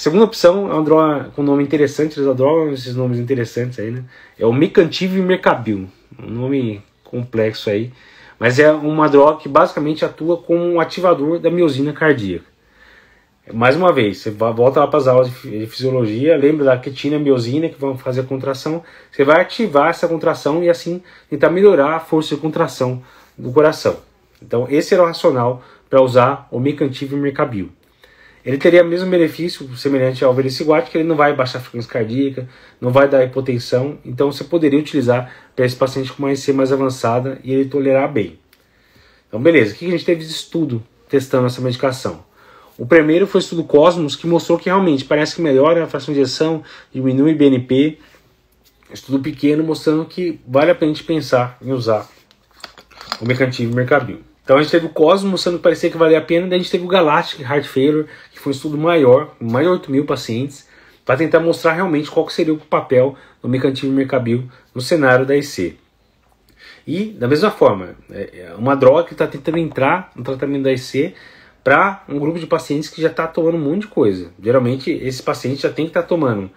segunda opção é uma droga com nome interessante, eles adoram esses nomes interessantes aí, né? É o Mecantiv Mercabil, um nome complexo aí, mas é uma droga que basicamente atua como um ativador da miosina cardíaca. Mais uma vez, você volta lá para as aulas de fisiologia, lembra da quetina e miosina que vão fazer a contração, você vai ativar essa contração e assim tentar melhorar a força de contração do coração. Então esse era o racional para usar o Mecantiv Mercabil. Ele teria o mesmo benefício semelhante ao vericiguat, que ele não vai baixar a frequência cardíaca, não vai dar hipotensão, então você poderia utilizar para esse paciente com uma EC mais avançada e ele tolerar bem. Então beleza, o que a gente teve de estudo testando essa medicação? O primeiro foi o estudo Cosmos, que mostrou que realmente parece que melhora a fração de injeção, diminui BNP. Estudo pequeno mostrando que vale a pena a gente pensar em usar o mecanismo Mercabil. Então a gente teve o Cosmos mostrando que parecia que valia a pena, daí a gente teve o Galactic Heart Failure, que foi um estudo maior, mais de 8 mil pacientes, para tentar mostrar realmente qual seria o papel do mecanismo Mercabil no cenário da IC. E, da mesma forma, é, é uma droga que está tentando entrar no tratamento da IC para um grupo de pacientes que já está tomando um monte de coisa. Geralmente, esse paciente já tem que estar tá tomando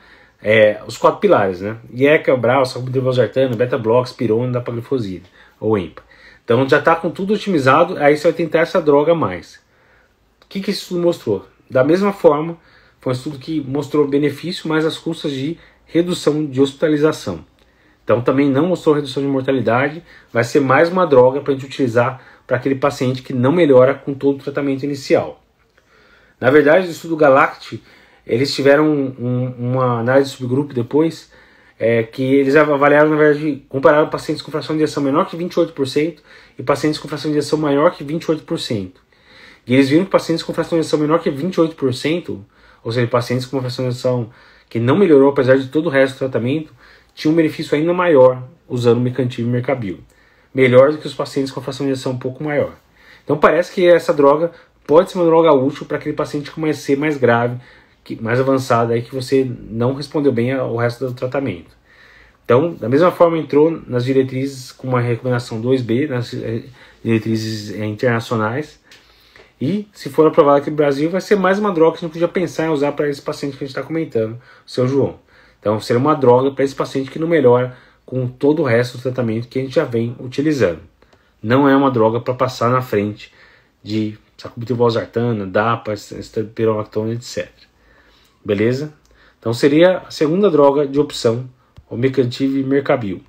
é, os quatro pilares, né? IECA, Brau, sacubitril/valsartano, beta-blox, pirona, dapaglifosina ou EMPA. Então já está com tudo otimizado, aí você vai tentar essa droga a mais. O que, que esse estudo mostrou? Da mesma forma, foi um estudo que mostrou benefício, mas as custas de redução de hospitalização. Então também não mostrou redução de mortalidade, vai ser mais uma droga para a gente utilizar para aquele paciente que não melhora com todo o tratamento inicial. Na verdade, no estudo Galact, eles tiveram um, um, uma análise de subgrupo depois, é, que eles avaliaram, na verdade, compararam pacientes com fração de injeção menor que 28% e pacientes com fração de injeção maior que 28%. E eles viram que pacientes com fração de injeção menor que 28%, ou seja, pacientes com fração de injeção que não melhorou apesar de todo o resto do tratamento, tinham um benefício ainda maior usando o mecantivo Mercabil melhor do que os pacientes com fração de injeção um pouco maior. Então parece que essa droga pode ser uma droga útil para aquele paciente com uma EC mais grave, que, mais avançada, aí, que você não respondeu bem ao resto do tratamento. Então, da mesma forma, entrou nas diretrizes com uma recomendação 2B, nas eh, diretrizes eh, internacionais. E, se for aprovado aqui no Brasil, vai ser mais uma droga que a gente podia pensar em usar para esse paciente que a gente está comentando, o seu João. Então, seria uma droga para esse paciente que não melhora com todo o resto do tratamento que a gente já vem utilizando. Não é uma droga para passar na frente de sacubitril/valsartana, DAPA, esterpirolactona, etc. Beleza? Então seria a segunda droga de opção, o Mecantiv Mercabil.